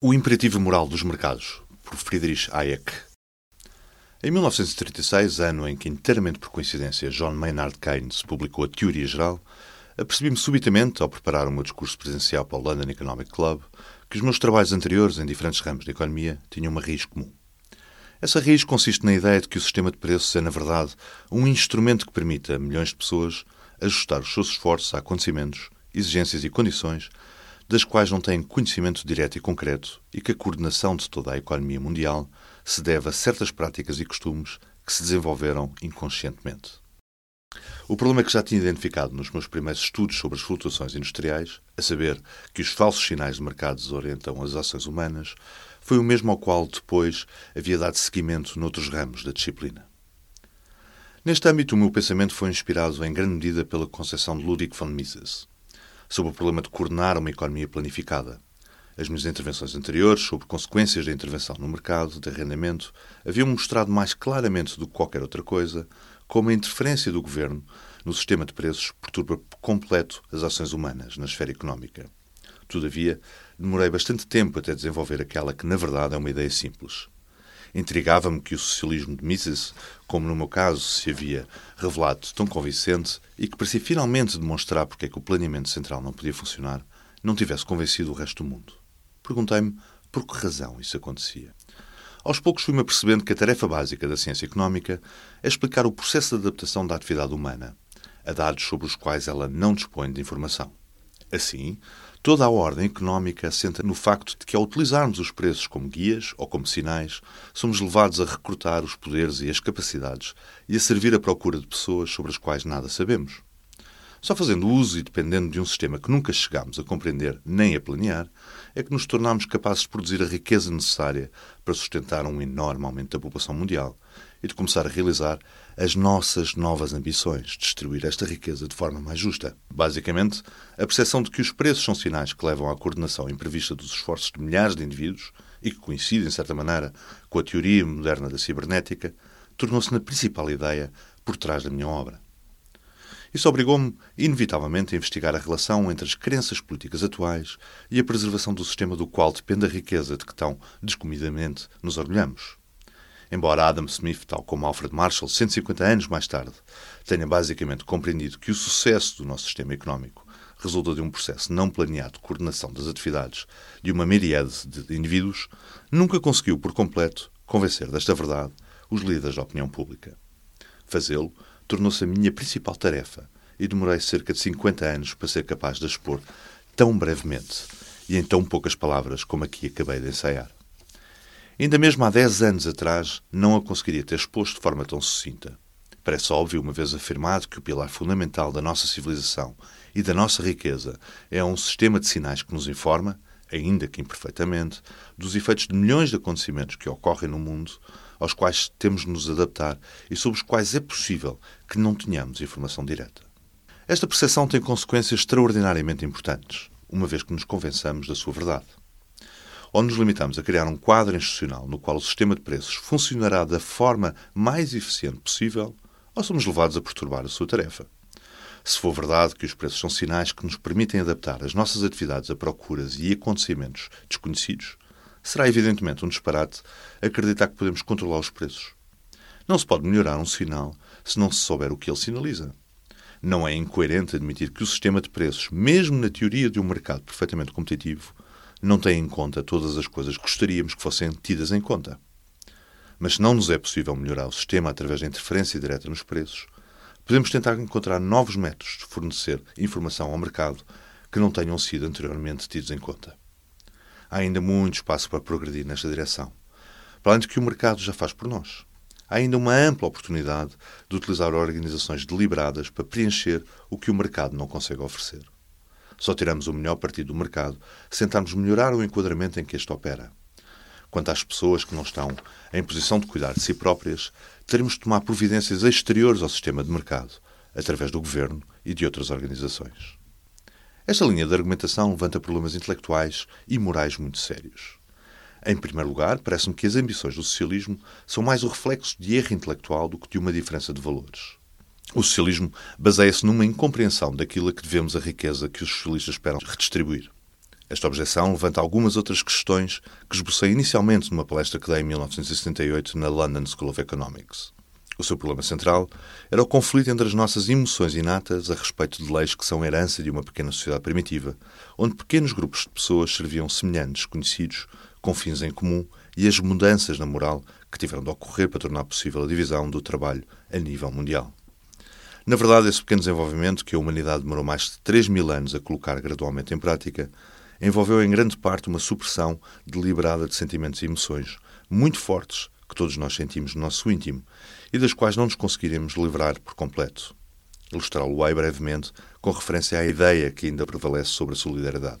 O Imperativo Moral dos Mercados, por Friedrich Hayek. Em 1936, ano em que, inteiramente por coincidência, John Maynard Keynes publicou a Teoria Geral, apercebi-me subitamente, ao preparar o meu discurso presencial para o London Economic Club, que os meus trabalhos anteriores em diferentes ramos da economia tinham uma raiz comum. Essa raiz consiste na ideia de que o sistema de preços é, na verdade, um instrumento que permite a milhões de pessoas ajustar os seus esforços a acontecimentos, exigências e condições das quais não têm conhecimento direto e concreto e que a coordenação de toda a economia mundial se deve a certas práticas e costumes que se desenvolveram inconscientemente. O problema que já tinha identificado nos meus primeiros estudos sobre as flutuações industriais, a saber que os falsos sinais de mercado desorientam as ações humanas, foi o mesmo ao qual depois havia dado seguimento noutros ramos da disciplina. Neste âmbito, o meu pensamento foi inspirado em grande medida pela concepção de Ludwig von Mises sobre o problema de coordenar uma economia planificada. As minhas intervenções anteriores sobre consequências da intervenção no mercado de arrendamento haviam mostrado mais claramente do que qualquer outra coisa como a interferência do governo no sistema de preços perturba por completo as ações humanas na esfera económica. Todavia, demorei bastante tempo até desenvolver aquela que, na verdade, é uma ideia simples. Intrigava-me que o socialismo de Mises, como no meu caso se havia revelado tão convincente e que parecia finalmente demonstrar porque é que o planeamento central não podia funcionar, não tivesse convencido o resto do mundo. Perguntei-me por que razão isso acontecia. Aos poucos fui-me apercebendo que a tarefa básica da ciência económica é explicar o processo de adaptação da atividade humana a dados sobre os quais ela não dispõe de informação. Assim, Toda a ordem económica assenta no facto de que, ao utilizarmos os preços como guias ou como sinais, somos levados a recrutar os poderes e as capacidades e a servir a procura de pessoas sobre as quais nada sabemos. Só fazendo uso e dependendo de um sistema que nunca chegamos a compreender nem a planear, é que nos tornamos capazes de produzir a riqueza necessária para sustentar um enorme aumento da população mundial e de começar a realizar as nossas novas ambições, distribuir esta riqueza de forma mais justa. Basicamente, a percepção de que os preços são sinais que levam à coordenação imprevista dos esforços de milhares de indivíduos e que coincide, em certa maneira, com a teoria moderna da cibernética, tornou-se na principal ideia por trás da minha obra. Isso obrigou-me, inevitavelmente, a investigar a relação entre as crenças políticas atuais e a preservação do sistema do qual depende a riqueza de que tão descomidamente nos orgulhamos. Embora Adam Smith, tal como Alfred Marshall, 150 anos mais tarde, tenha basicamente compreendido que o sucesso do nosso sistema económico resulta de um processo não planeado de coordenação das atividades de uma miríade de indivíduos, nunca conseguiu por completo convencer desta verdade os líderes da opinião pública. Fazê-lo tornou-se a minha principal tarefa e demorei cerca de 50 anos para ser capaz de expor tão brevemente e em tão poucas palavras como aqui acabei de ensaiar. Ainda mesmo há 10 anos atrás não a conseguiria ter exposto de forma tão sucinta. Parece óbvio, uma vez afirmado, que o pilar fundamental da nossa civilização e da nossa riqueza é um sistema de sinais que nos informa, ainda que imperfeitamente, dos efeitos de milhões de acontecimentos que ocorrem no mundo, aos quais temos de nos adaptar e sobre os quais é possível que não tenhamos informação direta. Esta percepção tem consequências extraordinariamente importantes, uma vez que nos convençamos da sua verdade ou nos limitamos a criar um quadro institucional no qual o sistema de preços funcionará da forma mais eficiente possível, ou somos levados a perturbar a sua tarefa. Se for verdade que os preços são sinais que nos permitem adaptar as nossas atividades a procuras e acontecimentos desconhecidos, será evidentemente um disparate acreditar que podemos controlar os preços. Não se pode melhorar um sinal se não se souber o que ele sinaliza. Não é incoerente admitir que o sistema de preços, mesmo na teoria de um mercado perfeitamente competitivo, não tem em conta todas as coisas que gostaríamos que fossem tidas em conta. Mas se não nos é possível melhorar o sistema através da interferência direta nos preços, podemos tentar encontrar novos métodos de fornecer informação ao mercado que não tenham sido anteriormente tidos em conta. Há ainda muito espaço para progredir nesta direção, para além de que o mercado já faz por nós. Há ainda uma ampla oportunidade de utilizar organizações deliberadas para preencher o que o mercado não consegue oferecer. Só tiramos o melhor partido do mercado se tentarmos melhorar o enquadramento em que este opera. Quanto às pessoas que não estão em posição de cuidar de si próprias, teremos de tomar providências exteriores ao sistema de mercado, através do governo e de outras organizações. Esta linha de argumentação levanta problemas intelectuais e morais muito sérios. Em primeiro lugar, parece-me que as ambições do socialismo são mais o reflexo de erro intelectual do que de uma diferença de valores. O socialismo baseia-se numa incompreensão daquilo a que devemos a riqueza que os socialistas esperam redistribuir. Esta objeção levanta algumas outras questões que esbocei inicialmente numa palestra que dei em 1978 na London School of Economics. O seu problema central era o conflito entre as nossas emoções inatas a respeito de leis que são herança de uma pequena sociedade primitiva, onde pequenos grupos de pessoas serviam semelhantes conhecidos, com fins em comum, e as mudanças na moral que tiveram de ocorrer para tornar possível a divisão do trabalho a nível mundial. Na verdade, esse pequeno desenvolvimento, que a humanidade demorou mais de 3 mil anos a colocar gradualmente em prática, envolveu em grande parte uma supressão deliberada de sentimentos e emoções muito fortes que todos nós sentimos no nosso íntimo e das quais não nos conseguiremos livrar por completo. Ilustrá-lo-ei brevemente com referência à ideia que ainda prevalece sobre a solidariedade.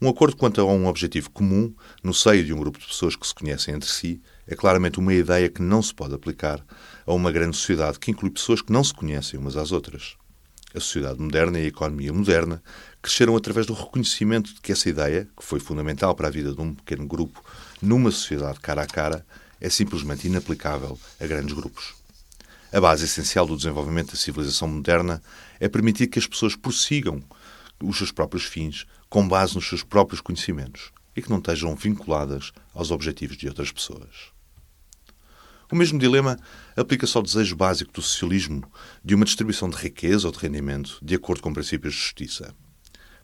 Um acordo quanto a um objetivo comum, no seio de um grupo de pessoas que se conhecem entre si, é claramente uma ideia que não se pode aplicar a uma grande sociedade que inclui pessoas que não se conhecem umas às outras. A sociedade moderna e a economia moderna cresceram através do reconhecimento de que essa ideia, que foi fundamental para a vida de um pequeno grupo numa sociedade cara a cara, é simplesmente inaplicável a grandes grupos. A base essencial do desenvolvimento da civilização moderna é permitir que as pessoas prossigam os seus próprios fins com base nos seus próprios conhecimentos e que não estejam vinculadas aos objetivos de outras pessoas. O mesmo dilema aplica-se ao desejo básico do socialismo de uma distribuição de riqueza ou de rendimento de acordo com princípios de justiça.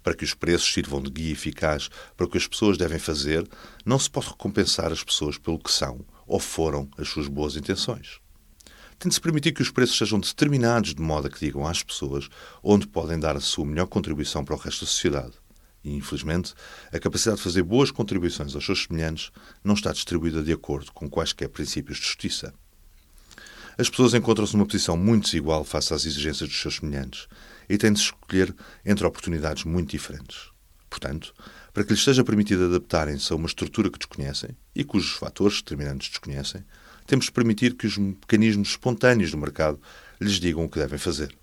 Para que os preços sirvam de guia eficaz para o que as pessoas devem fazer, não se pode recompensar as pessoas pelo que são ou foram as suas boas intenções. Tem de se permitir que os preços sejam determinados de modo a que digam às pessoas onde podem dar a sua melhor contribuição para o resto da sociedade. E, infelizmente, a capacidade de fazer boas contribuições aos seus semelhantes não está distribuída de acordo com quaisquer princípios de justiça. As pessoas encontram-se numa posição muito desigual face às exigências dos seus semelhantes e têm de escolher entre oportunidades muito diferentes. Portanto, para que lhes seja permitido adaptarem-se a uma estrutura que desconhecem e cujos fatores determinantes desconhecem, temos de permitir que os mecanismos espontâneos do mercado lhes digam o que devem fazer.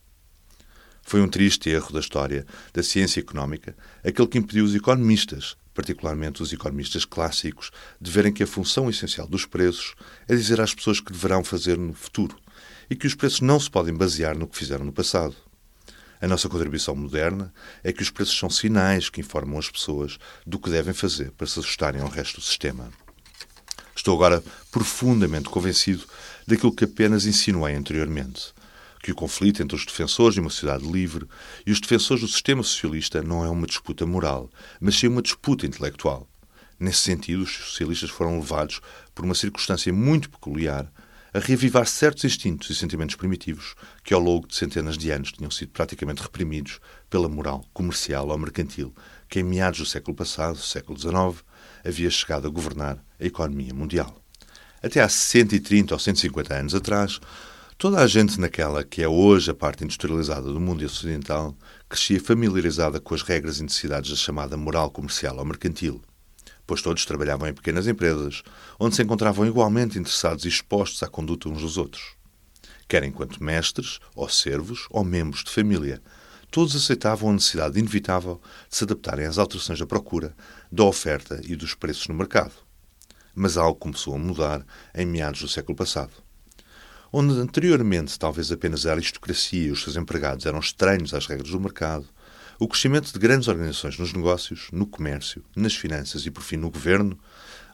Foi um triste erro da história da ciência económica aquele que impediu os economistas, particularmente os economistas clássicos, de verem que a função essencial dos preços é dizer às pessoas que deverão fazer no futuro e que os preços não se podem basear no que fizeram no passado. A nossa contribuição moderna é que os preços são sinais que informam as pessoas do que devem fazer para se ajustarem ao resto do sistema. Estou agora profundamente convencido daquilo que apenas insinuei anteriormente. Que o conflito entre os defensores de uma sociedade livre e os defensores do sistema socialista não é uma disputa moral, mas sim uma disputa intelectual. Nesse sentido, os socialistas foram levados, por uma circunstância muito peculiar, a reavivar certos instintos e sentimentos primitivos que, ao longo de centenas de anos, tinham sido praticamente reprimidos pela moral comercial ou mercantil que, em meados do século passado, século XIX, havia chegado a governar a economia mundial. Até há 130 ou 150 anos atrás, toda a gente naquela que é hoje a parte industrializada do mundo ocidental crescia familiarizada com as regras e necessidades da chamada moral comercial ou mercantil, pois todos trabalhavam em pequenas empresas, onde se encontravam igualmente interessados e expostos à conduta uns dos outros. Quer enquanto mestres, ou servos, ou membros de família, todos aceitavam a necessidade inevitável de se adaptarem às alterações da procura, da oferta e dos preços no mercado. Mas algo começou a mudar em meados do século passado. Onde anteriormente talvez apenas a aristocracia e os seus empregados eram estranhos às regras do mercado, o crescimento de grandes organizações nos negócios, no comércio, nas finanças e, por fim, no governo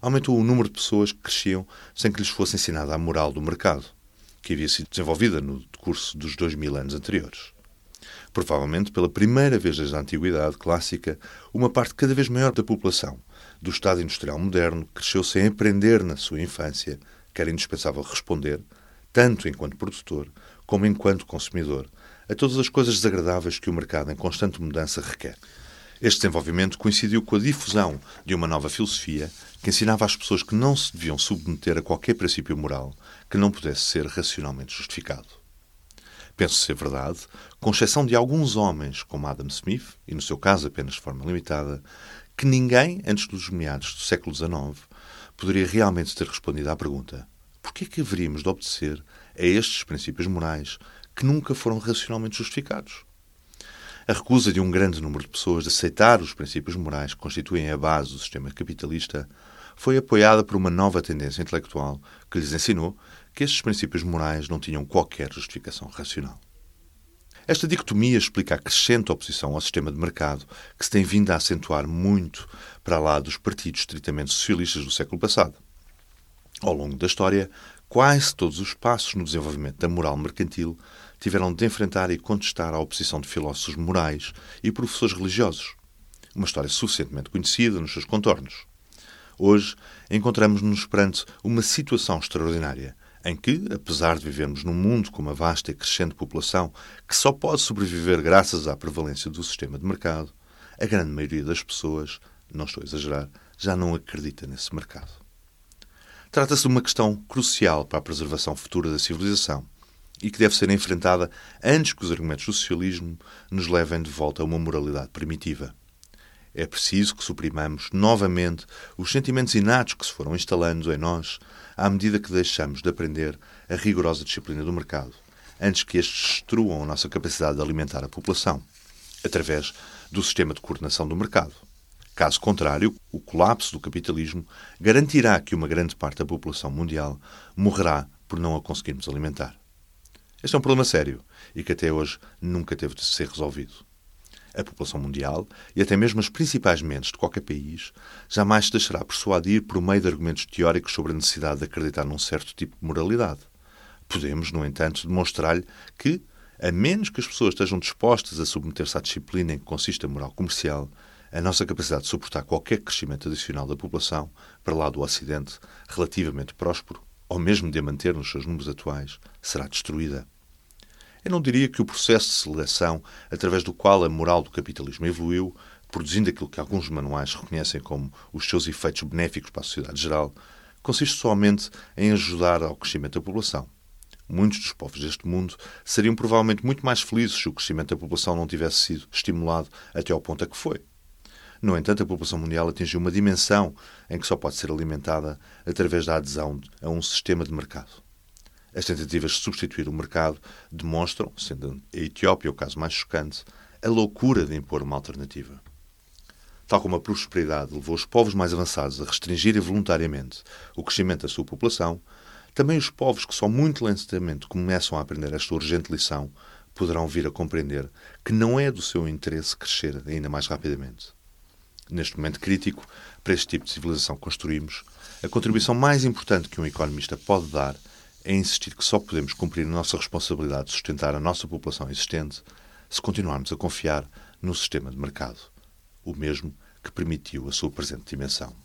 aumentou o número de pessoas que cresciam sem que lhes fosse ensinada a moral do mercado, que havia sido desenvolvida no decurso dos dois mil anos anteriores. Provavelmente pela primeira vez desde a Antiguidade clássica, uma parte cada vez maior da população do Estado industrial moderno cresceu sem aprender na sua infância que era indispensável responder, tanto enquanto produtor como enquanto consumidor, a todas as coisas desagradáveis que o mercado em constante mudança requer. Este desenvolvimento coincidiu com a difusão de uma nova filosofia que ensinava às pessoas que não se deviam submeter a qualquer princípio moral que não pudesse ser racionalmente justificado penso ser verdade, com exceção de alguns homens, como Adam Smith, e no seu caso apenas de forma limitada, que ninguém, antes dos meados do século XIX, poderia realmente ter respondido à pergunta: por que é que haveríamos de obedecer a estes princípios morais que nunca foram racionalmente justificados? A recusa de um grande número de pessoas de aceitar os princípios morais que constituem a base do sistema capitalista foi apoiada por uma nova tendência intelectual que lhes ensinou que estes princípios morais não tinham qualquer justificação racional. Esta dicotomia explica a crescente oposição ao sistema de mercado que se tem vindo a acentuar muito para lá dos partidos estritamente socialistas do século passado. Ao longo da história, quase todos os passos no desenvolvimento da moral mercantil tiveram de enfrentar e contestar a oposição de filósofos morais e professores religiosos. Uma história suficientemente conhecida nos seus contornos. Hoje, encontramos-nos perante uma situação extraordinária em que, apesar de vivermos num mundo com uma vasta e crescente população que só pode sobreviver graças à prevalência do sistema de mercado, a grande maioria das pessoas, não estou a exagerar, já não acredita nesse mercado. Trata-se de uma questão crucial para a preservação futura da civilização e que deve ser enfrentada antes que os argumentos do socialismo nos levem de volta a uma moralidade primitiva. É preciso que suprimamos novamente os sentimentos inatos que se foram instalando em nós à medida que deixamos de aprender a rigorosa disciplina do mercado, antes que estes destruam a nossa capacidade de alimentar a população, através do sistema de coordenação do mercado. Caso contrário, o colapso do capitalismo garantirá que uma grande parte da população mundial morrerá por não a conseguirmos alimentar. Este é um problema sério e que até hoje nunca teve de ser resolvido. A população mundial, e até mesmo as principais mentes de qualquer país, jamais se deixará persuadir por meio de argumentos teóricos sobre a necessidade de acreditar num certo tipo de moralidade. Podemos, no entanto, demonstrar-lhe que, a menos que as pessoas estejam dispostas a submeter-se à disciplina em que consiste a moral comercial, a nossa capacidade de suportar qualquer crescimento adicional da população para lá do Ocidente, relativamente próspero, ou mesmo de manter nos seus números atuais, será destruída. Eu não diria que o processo de seleção através do qual a moral do capitalismo evoluiu, produzindo aquilo que alguns manuais reconhecem como os seus efeitos benéficos para a sociedade geral, consiste somente em ajudar ao crescimento da população. Muitos dos povos deste mundo seriam provavelmente muito mais felizes se o crescimento da população não tivesse sido estimulado até ao ponto a que foi. No entanto, a população mundial atingiu uma dimensão em que só pode ser alimentada através da adesão a um sistema de mercado. As tentativas de substituir o mercado demonstram, sendo a Etiópia o caso mais chocante, a loucura de impor uma alternativa. Tal como a prosperidade levou os povos mais avançados a restringirem voluntariamente o crescimento da sua população, também os povos que só muito lentamente começam a aprender esta urgente lição poderão vir a compreender que não é do seu interesse crescer ainda mais rapidamente neste momento crítico para este tipo de civilização que construímos, a contribuição mais importante que um economista pode dar é insistir que só podemos cumprir a nossa responsabilidade de sustentar a nossa população existente se continuarmos a confiar no sistema de mercado, o mesmo que permitiu a sua presente dimensão.